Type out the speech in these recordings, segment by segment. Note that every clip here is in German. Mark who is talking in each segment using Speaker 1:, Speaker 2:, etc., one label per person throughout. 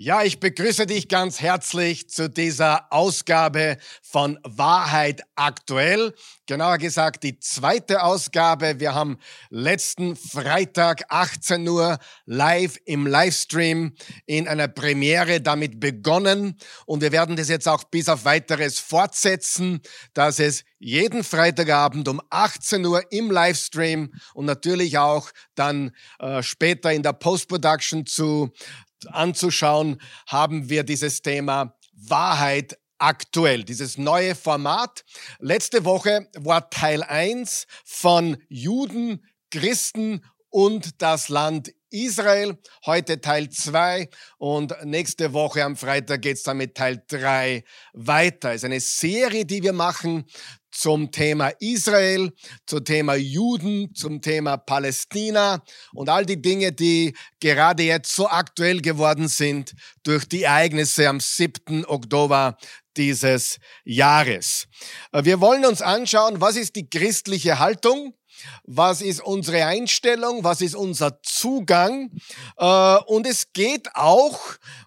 Speaker 1: Ja, ich begrüße dich ganz herzlich zu dieser Ausgabe von Wahrheit aktuell. Genauer gesagt die zweite Ausgabe. Wir haben letzten Freitag 18 Uhr live im Livestream in einer Premiere damit begonnen und wir werden das jetzt auch bis auf weiteres fortsetzen, dass es jeden Freitagabend um 18 Uhr im Livestream und natürlich auch dann äh, später in der Post-Production zu anzuschauen, haben wir dieses Thema Wahrheit aktuell, dieses neue Format. Letzte Woche war Teil 1 von Juden, Christen und das Land Israel. Heute Teil 2 und nächste Woche am Freitag geht's dann mit Teil 3 weiter. Es ist eine Serie, die wir machen zum Thema Israel, zum Thema Juden, zum Thema Palästina und all die Dinge, die gerade jetzt so aktuell geworden sind durch die Ereignisse am 7. Oktober dieses Jahres. Wir wollen uns anschauen, was ist die christliche Haltung was ist unsere Einstellung, was ist unser Zugang. Äh, und es geht auch,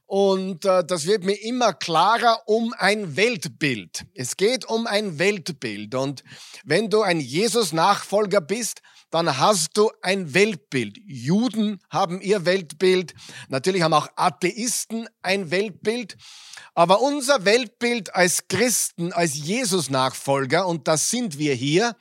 Speaker 1: und äh, das wird mir immer klarer, um ein Weltbild. Es geht um ein Weltbild. Und wenn du ein Jesus-Nachfolger bist, dann hast du ein Weltbild. Juden haben ihr Weltbild, natürlich haben auch Atheisten ein Weltbild. Aber unser Weltbild als Christen, als Jesus-Nachfolger, und das sind wir hier,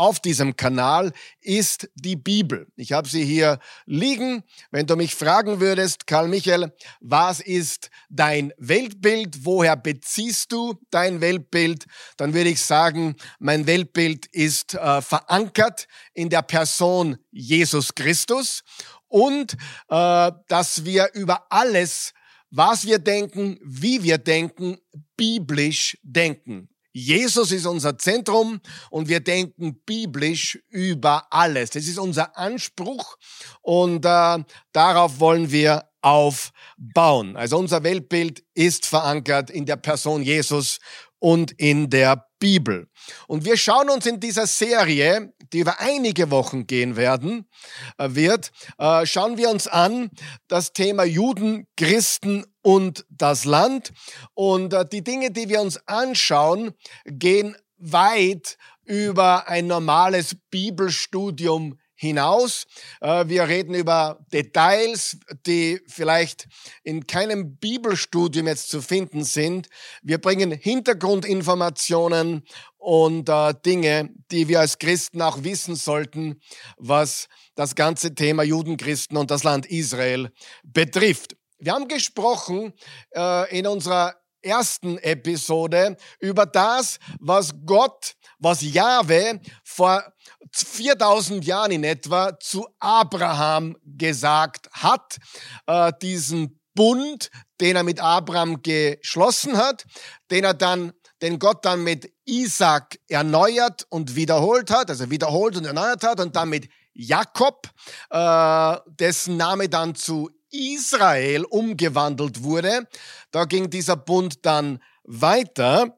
Speaker 1: auf diesem Kanal ist die Bibel. Ich habe sie hier liegen. Wenn du mich fragen würdest, Karl Michael, was ist dein Weltbild? Woher beziehst du dein Weltbild? Dann würde ich sagen, mein Weltbild ist äh, verankert in der Person Jesus Christus und äh, dass wir über alles was wir denken, wie wir denken, biblisch denken. Jesus ist unser Zentrum und wir denken biblisch über alles. Das ist unser Anspruch und äh, darauf wollen wir aufbauen. Also unser Weltbild ist verankert in der Person Jesus und in der Bibel. Und wir schauen uns in dieser Serie, die über einige Wochen gehen werden, äh, wird, äh, schauen wir uns an das Thema Juden, Christen und das Land. Und äh, die Dinge, die wir uns anschauen, gehen weit über ein normales Bibelstudium hinaus. Äh, wir reden über Details, die vielleicht in keinem Bibelstudium jetzt zu finden sind. Wir bringen Hintergrundinformationen und äh, Dinge, die wir als Christen auch wissen sollten, was das ganze Thema Judenchristen und das Land Israel betrifft. Wir haben gesprochen äh, in unserer ersten Episode über das, was Gott, was Jahwe vor 4000 Jahren in etwa zu Abraham gesagt hat, äh, diesen Bund, den er mit Abraham geschlossen hat, den er dann, den Gott dann mit Isaac erneuert und wiederholt hat, also wiederholt und erneuert hat und dann mit Jakob, äh, dessen Name dann zu Israel umgewandelt wurde. Da ging dieser Bund dann weiter.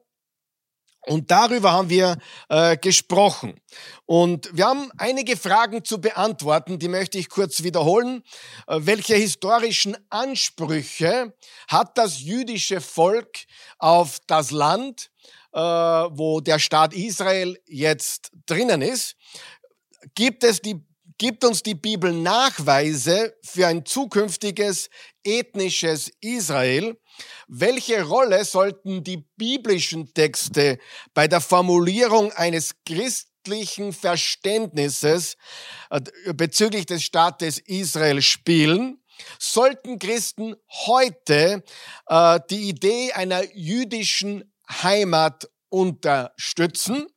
Speaker 1: Und darüber haben wir äh, gesprochen. Und wir haben einige Fragen zu beantworten, die möchte ich kurz wiederholen. Äh, welche historischen Ansprüche hat das jüdische Volk auf das Land, äh, wo der Staat Israel jetzt drinnen ist? Gibt es die gibt uns die Bibel Nachweise für ein zukünftiges ethnisches Israel. Welche Rolle sollten die biblischen Texte bei der Formulierung eines christlichen Verständnisses äh, bezüglich des Staates Israel spielen? Sollten Christen heute äh, die Idee einer jüdischen Heimat unterstützen?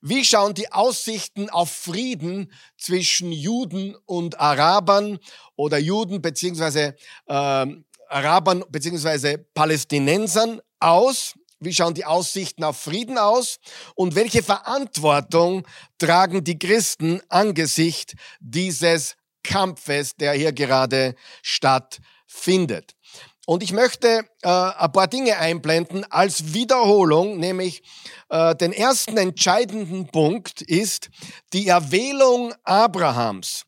Speaker 1: Wie schauen die Aussichten auf Frieden zwischen Juden und Arabern oder Juden beziehungsweise äh, Arabern beziehungsweise Palästinensern aus? Wie schauen die Aussichten auf Frieden aus? Und welche Verantwortung tragen die Christen angesichts dieses Kampfes, der hier gerade stattfindet? Und ich möchte äh, ein paar Dinge einblenden als Wiederholung, nämlich äh, den ersten entscheidenden Punkt ist die Erwählung Abrahams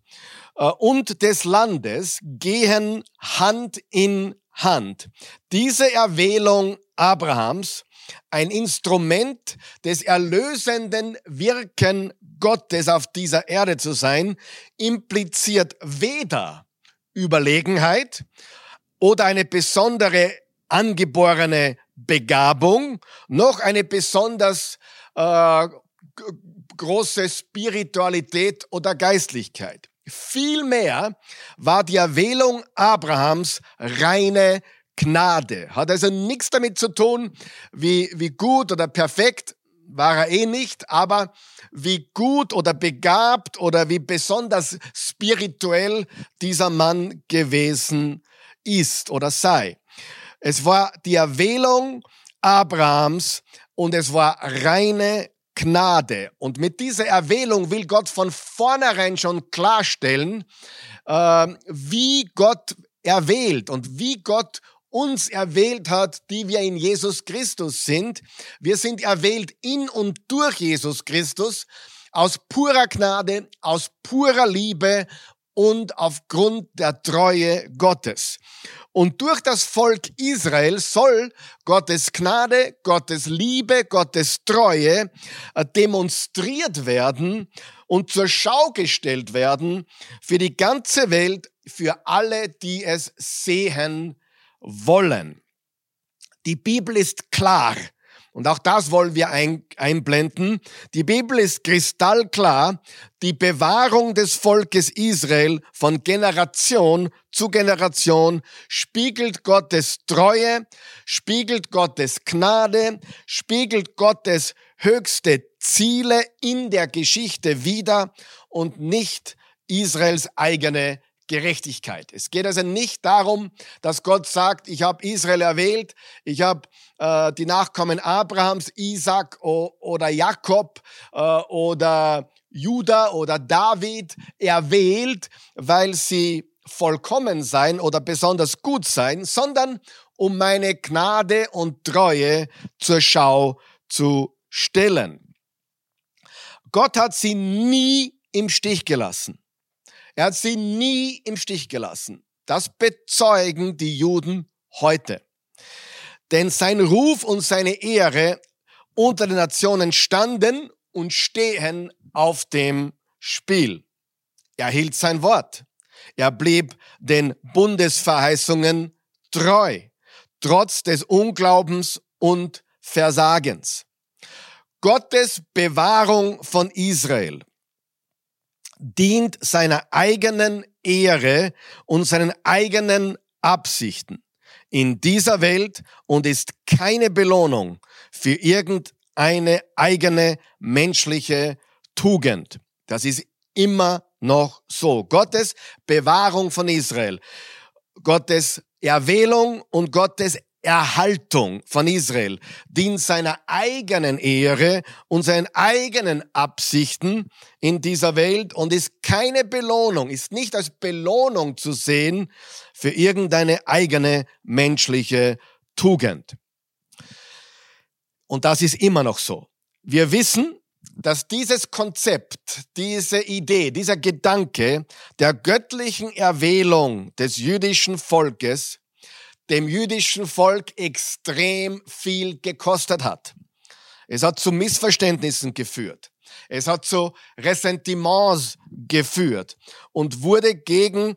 Speaker 1: äh, und des Landes gehen Hand in Hand. Diese Erwählung Abrahams, ein Instrument des erlösenden Wirken Gottes auf dieser Erde zu sein, impliziert weder Überlegenheit oder eine besondere angeborene Begabung, noch eine besonders äh, große Spiritualität oder Geistlichkeit. Vielmehr war die Erwählung Abrahams reine Gnade. Hat also nichts damit zu tun, wie, wie gut oder perfekt war er eh nicht, aber wie gut oder begabt oder wie besonders spirituell dieser Mann gewesen ist oder sei. Es war die Erwählung Abrahams und es war reine Gnade. Und mit dieser Erwählung will Gott von vornherein schon klarstellen, äh, wie Gott erwählt und wie Gott uns erwählt hat, die wir in Jesus Christus sind. Wir sind erwählt in und durch Jesus Christus aus purer Gnade, aus purer Liebe und aufgrund der Treue Gottes. Und durch das Volk Israel soll Gottes Gnade, Gottes Liebe, Gottes Treue äh, demonstriert werden und zur Schau gestellt werden für die ganze Welt, für alle, die es sehen wollen. Die Bibel ist klar. Und auch das wollen wir ein, einblenden. Die Bibel ist kristallklar. Die Bewahrung des Volkes Israel von Generation zu Generation spiegelt Gottes Treue, spiegelt Gottes Gnade, spiegelt Gottes höchste Ziele in der Geschichte wider und nicht Israels eigene Gerechtigkeit. Es geht also nicht darum, dass Gott sagt, ich habe Israel erwählt, ich habe äh, die Nachkommen Abrahams, Isaac oder Jakob äh, oder Judah oder David erwählt, weil sie vollkommen sein oder besonders gut sein, sondern um meine Gnade und Treue zur Schau zu stellen. Gott hat sie nie im Stich gelassen. Er hat sie nie im Stich gelassen. Das bezeugen die Juden heute. Denn sein Ruf und seine Ehre unter den Nationen standen und stehen auf dem Spiel. Er hielt sein Wort. Er blieb den Bundesverheißungen treu, trotz des Unglaubens und Versagens. Gottes Bewahrung von Israel dient seiner eigenen Ehre und seinen eigenen Absichten in dieser Welt und ist keine Belohnung für irgendeine eigene menschliche Tugend. Das ist immer noch so. Gottes Bewahrung von Israel, Gottes Erwählung und Gottes Erhaltung von Israel dient seiner eigenen Ehre und seinen eigenen Absichten in dieser Welt und ist keine Belohnung, ist nicht als Belohnung zu sehen für irgendeine eigene menschliche Tugend. Und das ist immer noch so. Wir wissen, dass dieses Konzept, diese Idee, dieser Gedanke der göttlichen Erwählung des jüdischen Volkes dem jüdischen Volk extrem viel gekostet hat. Es hat zu Missverständnissen geführt. Es hat zu Ressentiments geführt und wurde gegen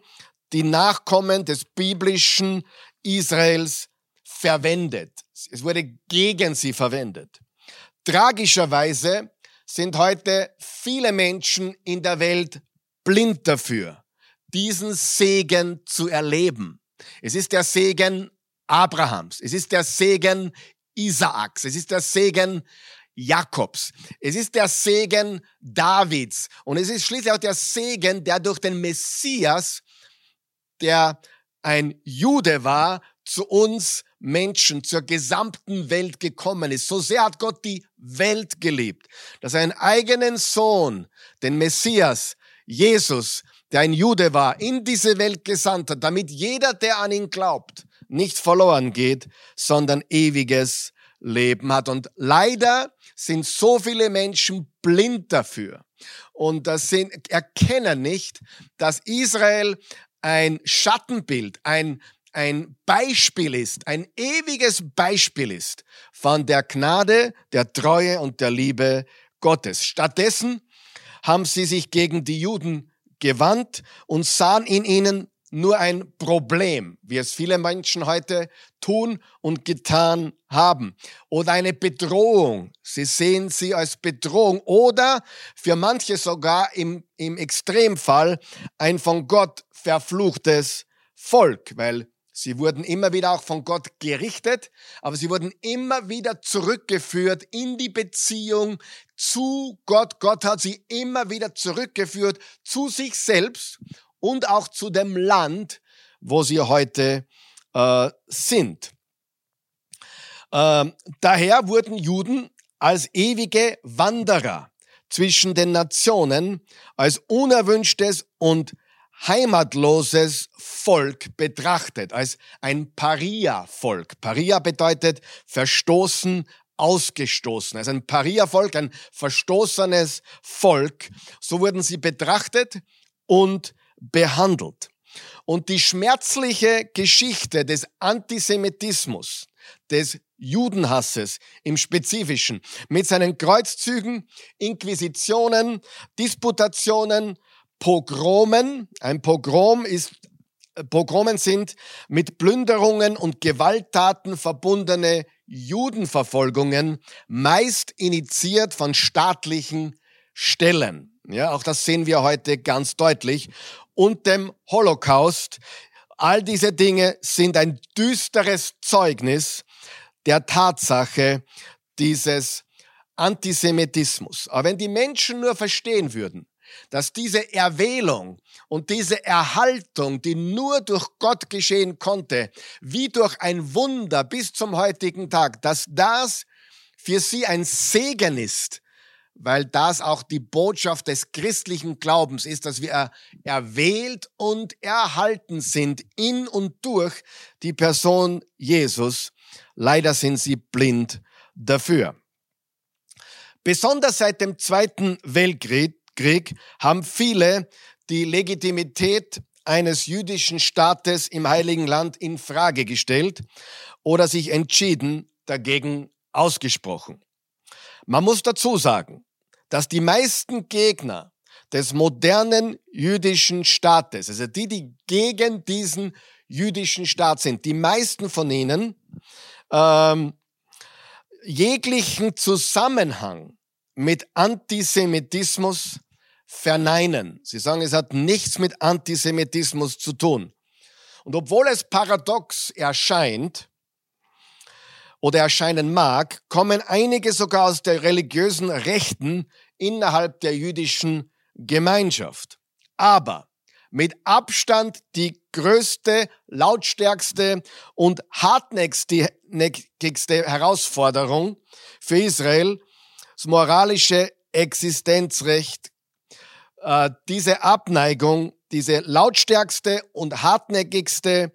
Speaker 1: die Nachkommen des biblischen Israels verwendet. Es wurde gegen sie verwendet. Tragischerweise sind heute viele Menschen in der Welt blind dafür, diesen Segen zu erleben. Es ist der Segen Abrahams. Es ist der Segen Isaaks. Es ist der Segen Jakobs. Es ist der Segen Davids. Und es ist schließlich auch der Segen, der durch den Messias, der ein Jude war, zu uns Menschen, zur gesamten Welt gekommen ist. So sehr hat Gott die Welt geliebt, dass er einen eigenen Sohn, den Messias, Jesus, der ein Jude war, in diese Welt gesandt hat, damit jeder, der an ihn glaubt, nicht verloren geht, sondern ewiges Leben hat. Und leider sind so viele Menschen blind dafür und das sind, erkennen nicht, dass Israel ein Schattenbild, ein, ein Beispiel ist, ein ewiges Beispiel ist von der Gnade, der Treue und der Liebe Gottes. Stattdessen haben sie sich gegen die Juden gewandt und sahen in ihnen nur ein Problem, wie es viele Menschen heute tun und getan haben. Oder eine Bedrohung. Sie sehen sie als Bedrohung oder für manche sogar im, im Extremfall ein von Gott verfluchtes Volk, weil sie wurden immer wieder auch von Gott gerichtet, aber sie wurden immer wieder zurückgeführt in die Beziehung zu Gott. Gott hat sie immer wieder zurückgeführt zu sich selbst und auch zu dem Land, wo sie heute äh, sind. Äh, daher wurden Juden als ewige Wanderer zwischen den Nationen, als unerwünschtes und heimatloses Volk betrachtet, als ein Paria-Volk. Paria bedeutet verstoßen, ausgestoßen. Also ein Paria-Volk, ein verstoßenes Volk. So wurden sie betrachtet und behandelt. Und die schmerzliche Geschichte des Antisemitismus, des Judenhasses im Spezifischen, mit seinen Kreuzzügen, Inquisitionen, Disputationen, Pogromen. Ein Pogrom ist, Pogromen sind mit Plünderungen und Gewalttaten verbundene Judenverfolgungen, meist initiiert von staatlichen Stellen. Ja, auch das sehen wir heute ganz deutlich und dem Holocaust. All diese Dinge sind ein düsteres Zeugnis der Tatsache dieses Antisemitismus. Aber wenn die Menschen nur verstehen würden, dass diese Erwählung und diese Erhaltung, die nur durch Gott geschehen konnte, wie durch ein Wunder bis zum heutigen Tag, dass das für sie ein Segen ist, weil das auch die Botschaft des christlichen Glaubens ist, dass wir erwählt und erhalten sind in und durch die Person Jesus. Leider sind sie blind dafür. Besonders seit dem Zweiten Weltkrieg haben viele die Legitimität eines jüdischen Staates im Heiligen Land in Frage gestellt oder sich entschieden dagegen ausgesprochen. Man muss dazu sagen, dass die meisten Gegner des modernen jüdischen Staates, also die, die gegen diesen jüdischen Staat sind, die meisten von ihnen ähm, jeglichen Zusammenhang mit Antisemitismus verneinen. Sie sagen, es hat nichts mit Antisemitismus zu tun. Und obwohl es paradox erscheint, oder erscheinen mag, kommen einige sogar aus der religiösen Rechten innerhalb der jüdischen Gemeinschaft. Aber mit Abstand die größte, lautstärkste und hartnäckigste Herausforderung für Israel, das moralische Existenzrecht, äh, diese Abneigung, diese lautstärkste und hartnäckigste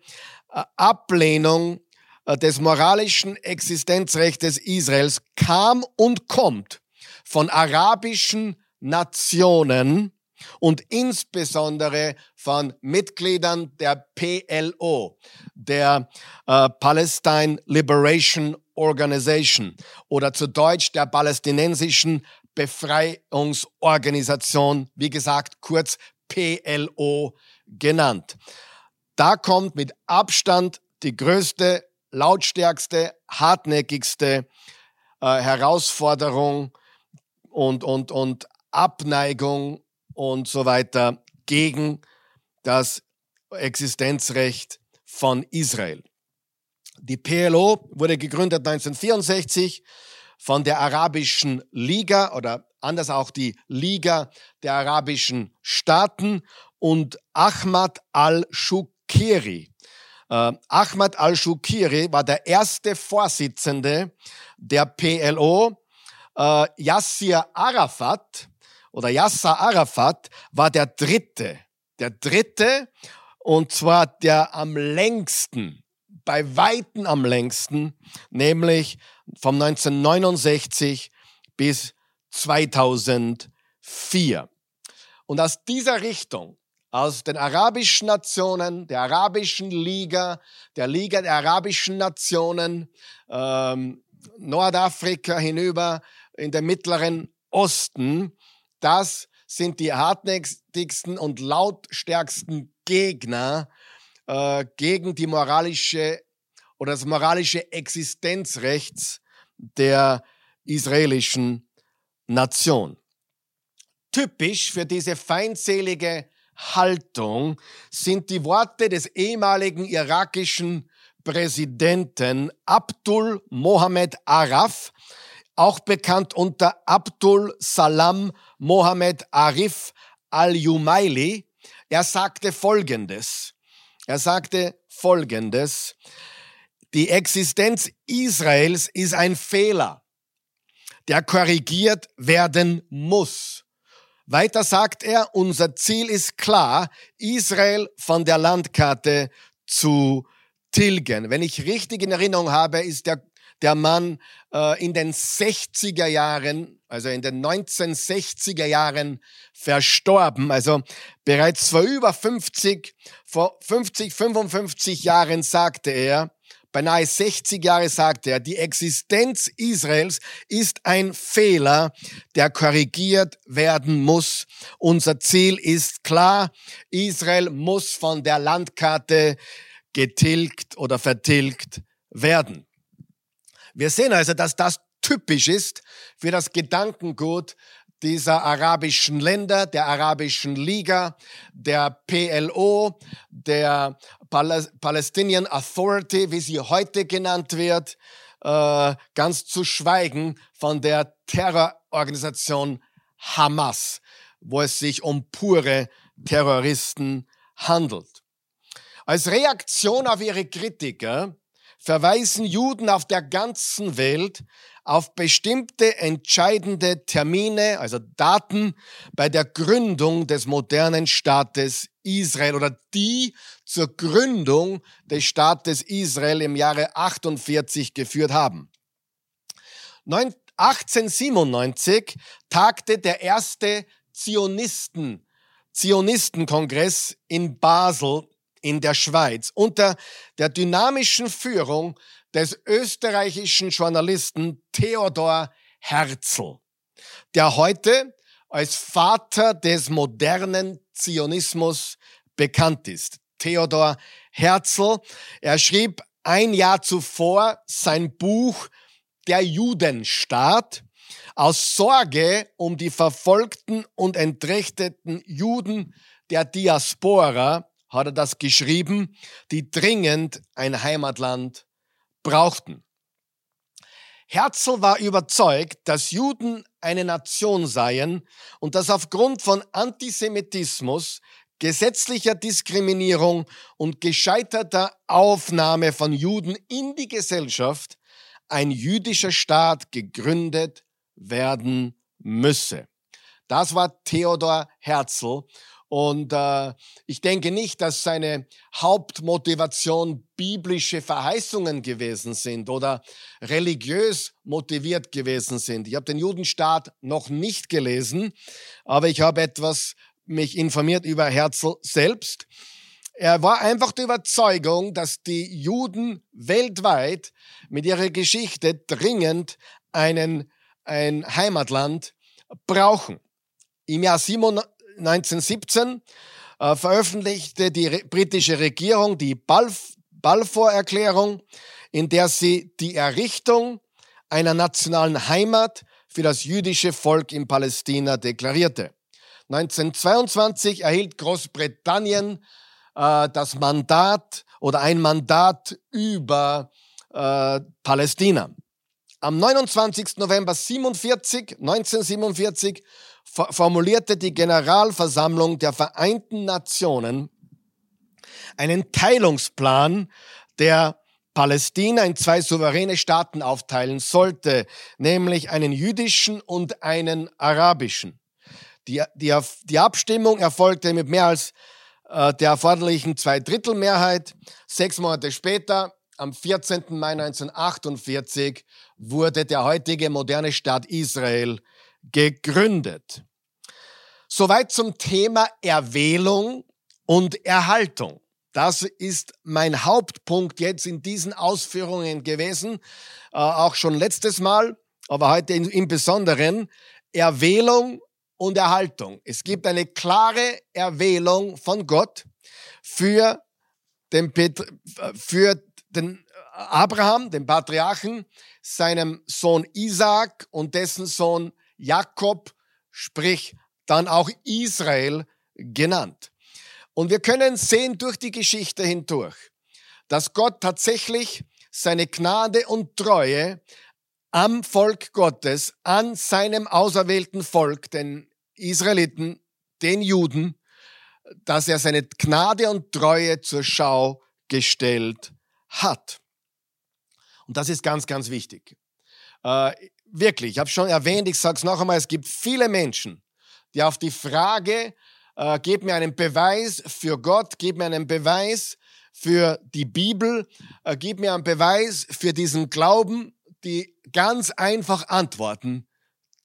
Speaker 1: äh, Ablehnung äh, des moralischen Existenzrechtes Israels kam und kommt von arabischen Nationen und insbesondere von Mitgliedern der PLO, der äh, Palestine Liberation Organization oder zu Deutsch der palästinensischen Befreiungsorganisation, wie gesagt, kurz PLO genannt. Da kommt mit Abstand die größte lautstärkste, hartnäckigste äh, Herausforderung und, und, und Abneigung und so weiter gegen das Existenzrecht von Israel. Die PLO wurde gegründet 1964 von der Arabischen Liga oder anders auch die Liga der arabischen Staaten und Ahmad al-Shukeri äh, Ahmad al-Shukiri war der erste Vorsitzende der PLO. Äh, Yassir Arafat oder Yasser Arafat war der dritte. Der dritte und zwar der am längsten, bei Weitem am längsten, nämlich vom 1969 bis 2004. Und aus dieser Richtung aus den arabischen Nationen, der arabischen Liga, der Liga der arabischen Nationen, ähm, Nordafrika hinüber in den mittleren Osten. Das sind die hartnäckigsten und lautstärksten Gegner äh, gegen die moralische oder das moralische Existenzrechts der israelischen Nation. Typisch für diese feindselige Haltung sind die Worte des ehemaligen irakischen Präsidenten Abdul Mohammed Araf, auch bekannt unter Abdul Salam Mohammed Arif al-Jumaili. Er sagte Folgendes. Er sagte Folgendes. Die Existenz Israels ist ein Fehler, der korrigiert werden muss. Weiter sagt er, unser Ziel ist klar, Israel von der Landkarte zu tilgen. Wenn ich richtig in Erinnerung habe, ist der, der Mann äh, in den 60er Jahren, also in den 1960er Jahren verstorben. Also bereits vor über 50, vor 50, 55 Jahren sagte er, beinahe 60 Jahre sagte er, die Existenz Israels ist ein Fehler, der korrigiert werden muss. Unser Ziel ist klar, Israel muss von der Landkarte getilgt oder vertilgt werden. Wir sehen also, dass das typisch ist für das Gedankengut dieser arabischen Länder, der arabischen Liga, der PLO, der Palestinian Authority, wie sie heute genannt wird, äh, ganz zu schweigen von der Terrororganisation Hamas, wo es sich um pure Terroristen handelt. Als Reaktion auf ihre Kritiker verweisen Juden auf der ganzen Welt auf bestimmte entscheidende Termine, also Daten bei der Gründung des modernen Staates Israel oder die zur Gründung des Staates Israel im Jahre 48 geführt haben. 1897 tagte der erste Zionisten, Zionistenkongress in Basel in der Schweiz unter der dynamischen Führung des österreichischen Journalisten Theodor Herzl, der heute als Vater des modernen Zionismus bekannt ist. Theodor Herzl, er schrieb ein Jahr zuvor sein Buch Der Judenstaat aus Sorge um die verfolgten und entrechteten Juden der Diaspora hat er das geschrieben, die dringend ein Heimatland brauchten. Herzl war überzeugt, dass Juden eine Nation seien und dass aufgrund von Antisemitismus, gesetzlicher Diskriminierung und gescheiterter Aufnahme von Juden in die Gesellschaft ein jüdischer Staat gegründet werden müsse. Das war Theodor Herzl und äh, ich denke nicht, dass seine Hauptmotivation biblische Verheißungen gewesen sind oder religiös motiviert gewesen sind. Ich habe den Judenstaat noch nicht gelesen, aber ich habe etwas mich informiert über Herzl selbst. Er war einfach der Überzeugung, dass die Juden weltweit mit ihrer Geschichte dringend einen, ein Heimatland brauchen. Im Jahr 1917 äh, veröffentlichte die re britische Regierung die Balf Balfour-Erklärung, in der sie die Errichtung einer nationalen Heimat für das jüdische Volk in Palästina deklarierte. 1922 erhielt Großbritannien äh, das Mandat oder ein Mandat über äh, Palästina. Am 29. November 47, 1947 formulierte die Generalversammlung der Vereinten Nationen einen Teilungsplan, der Palästina in zwei souveräne Staaten aufteilen sollte, nämlich einen jüdischen und einen arabischen. Die, die, die Abstimmung erfolgte mit mehr als äh, der erforderlichen Zweidrittelmehrheit. Sechs Monate später, am 14. Mai 1948, wurde der heutige moderne Staat Israel gegründet. Soweit zum Thema Erwählung und Erhaltung. Das ist mein Hauptpunkt jetzt in diesen Ausführungen gewesen, äh, auch schon letztes Mal, aber heute in, im Besonderen. Erwählung und Erhaltung. Es gibt eine klare Erwählung von Gott für den, Pet für den Abraham, den Patriarchen, seinem Sohn Isaac und dessen Sohn Jakob, sprich dann auch Israel genannt. Und wir können sehen durch die Geschichte hindurch, dass Gott tatsächlich seine Gnade und Treue am Volk Gottes, an seinem auserwählten Volk, den Israeliten, den Juden, dass er seine Gnade und Treue zur Schau gestellt hat. Und das ist ganz, ganz wichtig. Wirklich, ich habe schon erwähnt, ich sage es noch einmal, es gibt viele Menschen, die auf die Frage äh, gib mir einen Beweis für Gott, gib mir einen Beweis für die Bibel, äh, gib mir einen Beweis für diesen Glauben, die ganz einfach antworten,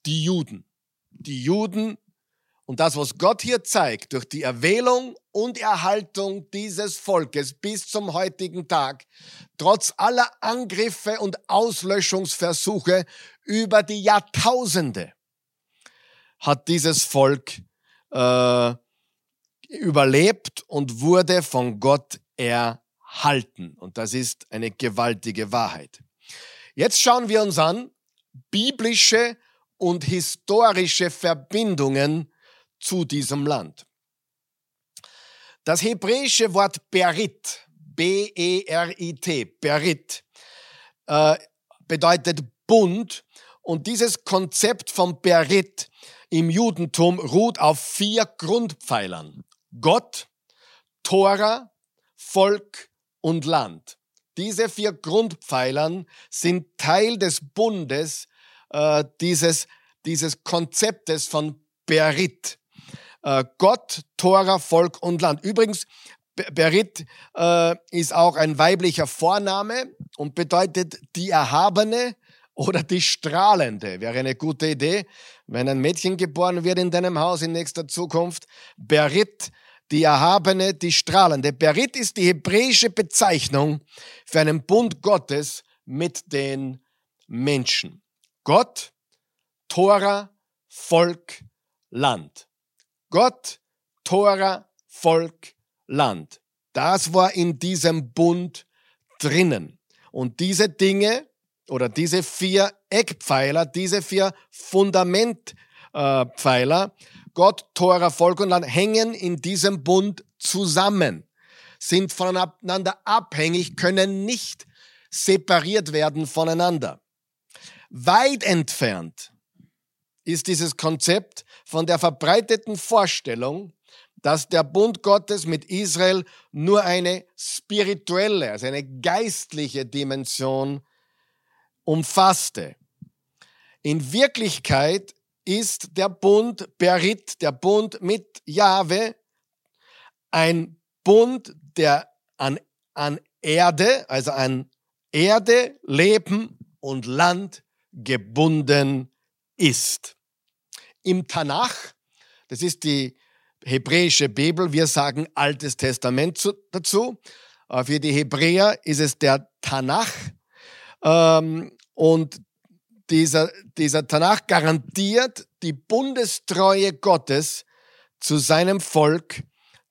Speaker 1: die Juden. Die Juden und das, was Gott hier zeigt, durch die Erwählung und Erhaltung dieses Volkes bis zum heutigen Tag, trotz aller Angriffe und Auslöschungsversuche über die Jahrtausende, hat dieses Volk äh, überlebt und wurde von Gott erhalten. Und das ist eine gewaltige Wahrheit. Jetzt schauen wir uns an biblische und historische Verbindungen zu diesem Land. Das hebräische Wort Berit, B-E-R-I-T, Berit, äh, bedeutet Bund und dieses Konzept von Berit im Judentum ruht auf vier Grundpfeilern. Gott, Tora, Volk und Land. Diese vier Grundpfeilern sind Teil des Bundes, äh, dieses, dieses Konzeptes von Berit. Äh, Gott, Tora, Volk und Land. Übrigens, Berit äh, ist auch ein weiblicher Vorname und bedeutet die Erhabene oder die Strahlende. Wäre eine gute Idee, wenn ein Mädchen geboren wird in deinem Haus in nächster Zukunft. Berit die Erhabene, die Strahlende. Berit ist die hebräische Bezeichnung für einen Bund Gottes mit den Menschen. Gott, Tora, Volk, Land. Gott, Tora, Volk, Land. Das war in diesem Bund drinnen. Und diese Dinge oder diese vier Eckpfeiler, diese vier Fundamentpfeiler Gott, Tora, Volk und Land hängen in diesem Bund zusammen, sind voneinander abhängig, können nicht separiert werden voneinander. Weit entfernt ist dieses Konzept von der verbreiteten Vorstellung, dass der Bund Gottes mit Israel nur eine spirituelle, also eine geistliche Dimension umfasste. In Wirklichkeit ist der Bund Berit, der Bund mit Jahwe, ein Bund, der an, an Erde, also an Erde, Leben und Land gebunden ist. Im Tanach, das ist die hebräische Bibel, wir sagen Altes Testament zu, dazu. Für die Hebräer ist es der Tanach. Ähm, und dieser, dieser Tanach garantiert die Bundestreue Gottes zu seinem Volk,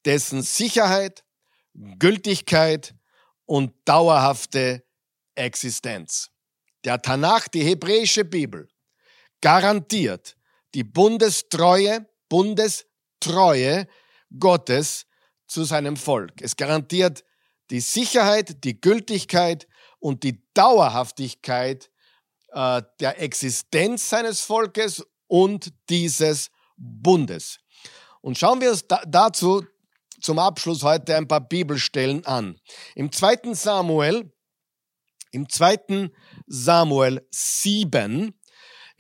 Speaker 1: dessen Sicherheit, Gültigkeit und dauerhafte Existenz. Der Tanach, die hebräische Bibel, garantiert die Bundestreue, Bundestreue Gottes zu seinem Volk. Es garantiert die Sicherheit, die Gültigkeit und die Dauerhaftigkeit äh, der Existenz seines Volkes und dieses Bundes. Und schauen wir uns da, dazu zum Abschluss heute ein paar Bibelstellen an. Im zweiten Samuel, im zweiten Samuel 7,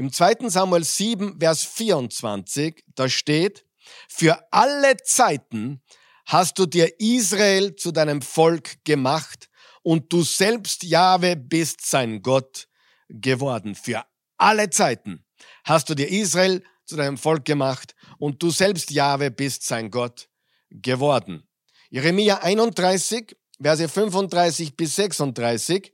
Speaker 1: im zweiten Samuel 7, Vers 24, da steht, für alle Zeiten hast du dir Israel zu deinem Volk gemacht und du selbst, Jahwe, bist sein Gott geworden. Für alle Zeiten hast du dir Israel zu deinem Volk gemacht und du selbst, Jahwe, bist sein Gott geworden. Jeremia 31, Verse 35 bis 36.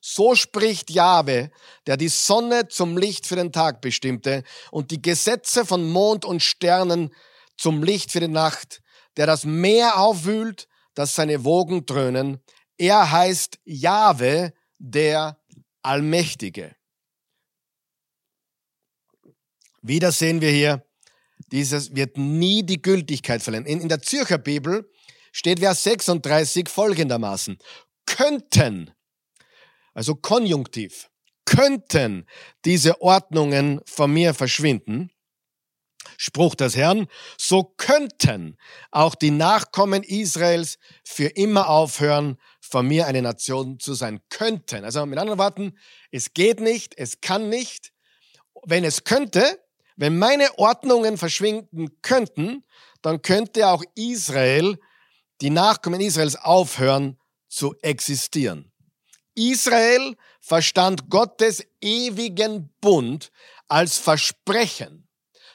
Speaker 1: So spricht Jahwe, der die Sonne zum Licht für den Tag bestimmte und die Gesetze von Mond und Sternen zum Licht für die Nacht, der das Meer aufwühlt, dass seine Wogen dröhnen. Er heißt Jahwe, der Allmächtige. Wieder sehen wir hier, dieses wird nie die Gültigkeit verlieren. In, in der Zürcher Bibel steht Vers 36 folgendermaßen. Könnten, also konjunktiv, könnten diese Ordnungen von mir verschwinden, Spruch des Herrn, so könnten auch die Nachkommen Israels für immer aufhören, von mir eine Nation zu sein. Könnten. Also mit anderen Worten, es geht nicht, es kann nicht. Wenn es könnte, wenn meine Ordnungen verschwinden könnten, dann könnte auch Israel die Nachkommen Israels aufhören zu existieren. Israel verstand Gottes ewigen Bund als Versprechen,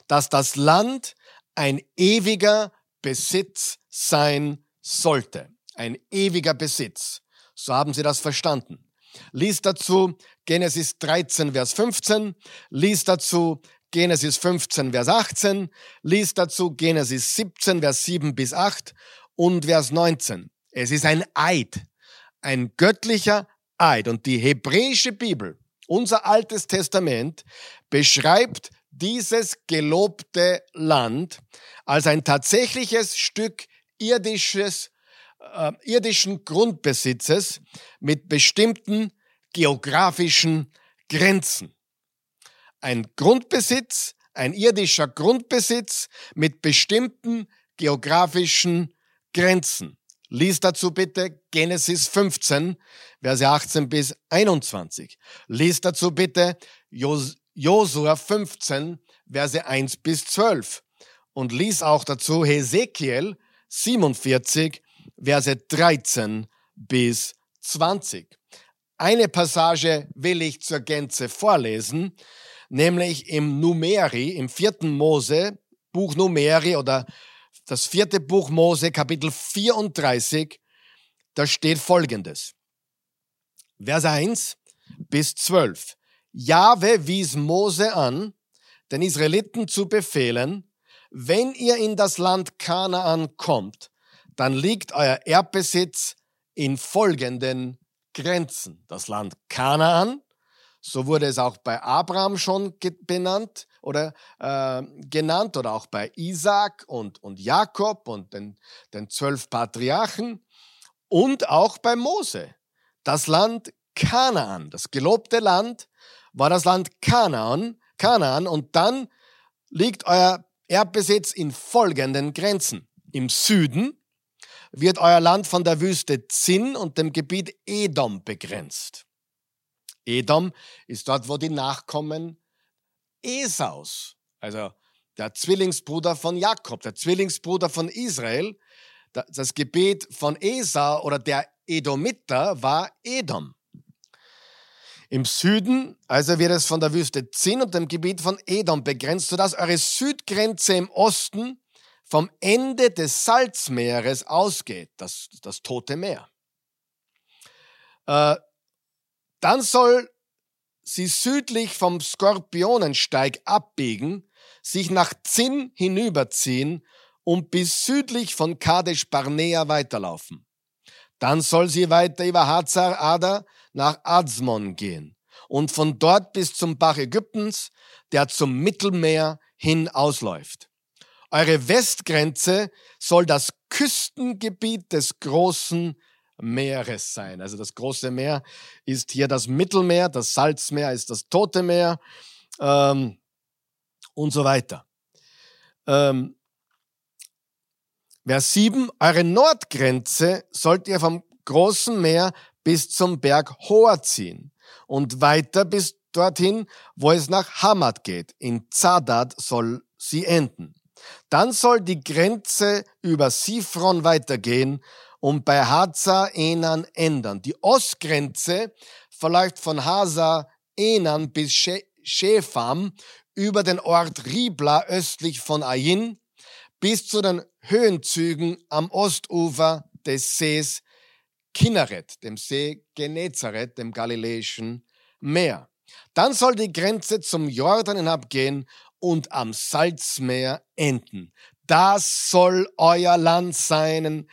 Speaker 1: dass das Land ein ewiger Besitz sein sollte. Ein ewiger Besitz. So haben sie das verstanden. Lies dazu Genesis 13, Vers 15. Lies dazu Genesis 15, Vers 18. Lies dazu Genesis 17, Vers 7 bis 8 und Vers 19. Es ist ein Eid, ein göttlicher Eid. Und die hebräische Bibel, unser altes Testament, beschreibt dieses gelobte Land als ein tatsächliches Stück irdisches, äh, irdischen Grundbesitzes mit bestimmten geografischen Grenzen. Ein Grundbesitz, ein irdischer Grundbesitz mit bestimmten geografischen Grenzen. Lies dazu bitte Genesis 15, Verse 18 bis 21. Lies dazu bitte Josua 15, Verse 1 bis 12. Und lies auch dazu Hesekiel 47, Verse 13 bis 20. Eine Passage will ich zur Gänze vorlesen, nämlich im Numeri, im vierten Mose, Buch Numeri oder das vierte Buch Mose, Kapitel 34, da steht folgendes. Vers 1 bis 12. Jahwe wies Mose an, den Israeliten zu befehlen, wenn ihr in das Land Kanaan kommt, dann liegt euer Erbbesitz in folgenden Grenzen. Das Land Kanaan, so wurde es auch bei Abraham schon benannt oder äh, genannt oder auch bei Isaac und, und Jakob und den, den zwölf Patriarchen und auch bei Mose. Das Land Kanaan, das gelobte Land war das Land Kanaan, Kanaan und dann liegt euer Erbbesitz in folgenden Grenzen. Im Süden wird euer Land von der Wüste Zinn und dem Gebiet Edom begrenzt. Edom ist dort, wo die Nachkommen Esaus, also der Zwillingsbruder von Jakob, der Zwillingsbruder von Israel, das Gebiet von Esau oder der Edomiter war Edom. Im Süden, also wird es von der Wüste Zin und dem Gebiet von Edom begrenzt, sodass eure Südgrenze im Osten vom Ende des Salzmeeres ausgeht, das, das Tote Meer. Äh, dann soll sie südlich vom Skorpionensteig abbiegen, sich nach Zinn hinüberziehen und bis südlich von Kadesh Barnea weiterlaufen. Dann soll sie weiter über Hazar Ada nach Azmon gehen und von dort bis zum Bach Ägyptens, der zum Mittelmeer hin ausläuft. Eure Westgrenze soll das Küstengebiet des großen Meeres sein. Also das große Meer ist hier das Mittelmeer, das Salzmeer ist das Tote Meer ähm, und so weiter. Ähm, Vers 7, eure Nordgrenze sollt ihr vom großen Meer bis zum Berg Hor ziehen und weiter bis dorthin, wo es nach Hamad geht. In Zadad soll sie enden. Dann soll die Grenze über Sifron weitergehen und bei Haza Enan ändern. Die Ostgrenze verläuft von Haza Enan bis Shepham über den Ort Ribla östlich von Ain bis zu den Höhenzügen am Ostufer des Sees Kinneret, dem See Genezareth, dem Galiläischen Meer. Dann soll die Grenze zum Jordan hinabgehen und am Salzmeer enden. Das soll euer Land sein,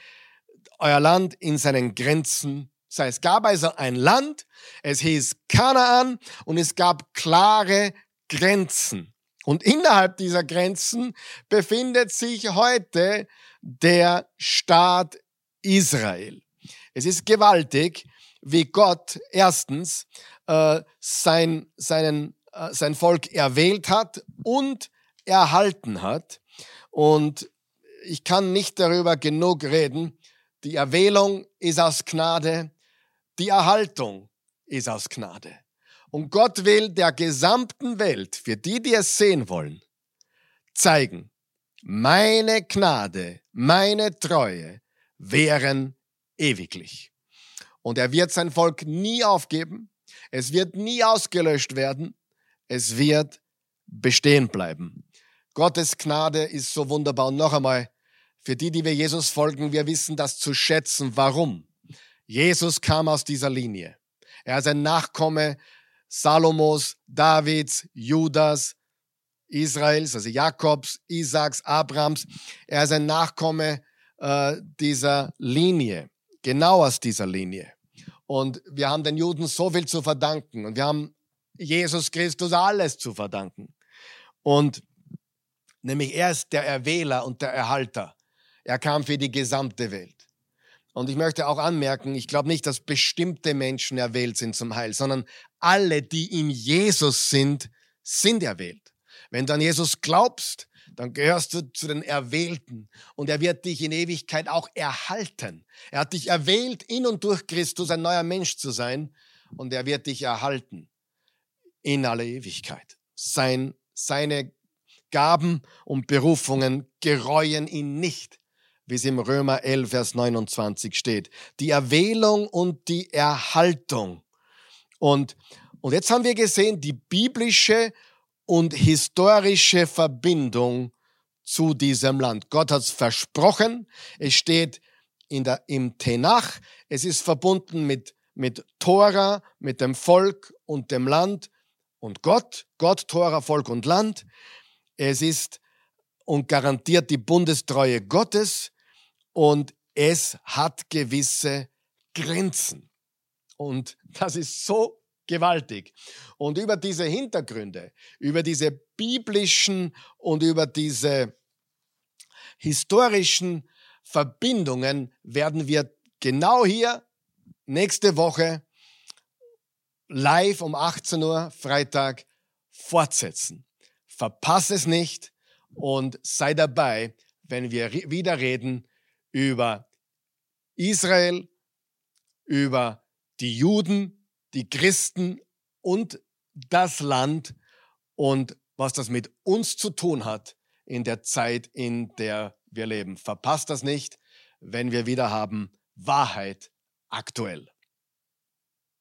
Speaker 1: euer Land in seinen Grenzen sein. Es gab also ein Land, es hieß Kanaan und es gab klare Grenzen. Und innerhalb dieser Grenzen befindet sich heute der Staat Israel. Es ist gewaltig, wie Gott erstens äh, sein, seinen, äh, sein Volk erwählt hat und erhalten hat. Und ich kann nicht darüber genug reden. Die Erwählung ist aus Gnade, die Erhaltung ist aus Gnade. Und Gott will der gesamten Welt, für die, die es sehen wollen, zeigen, meine Gnade, meine Treue wären ewiglich. Und er wird sein Volk nie aufgeben. Es wird nie ausgelöscht werden. Es wird bestehen bleiben. Gottes Gnade ist so wunderbar. Und noch einmal, für die, die wir Jesus folgen, wir wissen das zu schätzen. Warum? Jesus kam aus dieser Linie. Er ist ein Nachkomme Salomos, Davids, Judas, Israels, also Jakobs, Isaaks, Abrams. Er ist ein Nachkomme äh, dieser Linie genau aus dieser Linie. Und wir haben den Juden so viel zu verdanken und wir haben Jesus Christus alles zu verdanken. Und nämlich er ist der Erwähler und der Erhalter. Er kam für die gesamte Welt. Und ich möchte auch anmerken, ich glaube nicht, dass bestimmte Menschen erwählt sind zum Heil, sondern alle, die in Jesus sind, sind erwählt. Wenn du an Jesus glaubst, dann gehörst du zu den Erwählten und er wird dich in Ewigkeit auch erhalten. Er hat dich erwählt, in und durch Christus ein neuer Mensch zu sein und er wird dich erhalten in alle Ewigkeit. Sein, seine Gaben und Berufungen gereuen ihn nicht, wie es im Römer 11, Vers 29 steht. Die Erwählung und die Erhaltung. Und, und jetzt haben wir gesehen, die biblische und historische Verbindung zu diesem Land. Gott hat es versprochen. Es steht in der, im Tenach. Es ist verbunden mit, mit Tora, mit dem Volk und dem Land und Gott. Gott, Tora, Volk und Land. Es ist und garantiert die Bundestreue Gottes und es hat gewisse Grenzen. Und das ist so gewaltig. Und über diese Hintergründe, über diese biblischen und über diese historischen Verbindungen werden wir genau hier nächste Woche live um 18 Uhr Freitag fortsetzen. Verpasse es nicht und sei dabei, wenn wir wieder reden über Israel, über die Juden, die Christen und das Land und was das mit uns zu tun hat in der Zeit, in der wir leben. Verpasst das nicht, wenn wir wieder haben Wahrheit aktuell.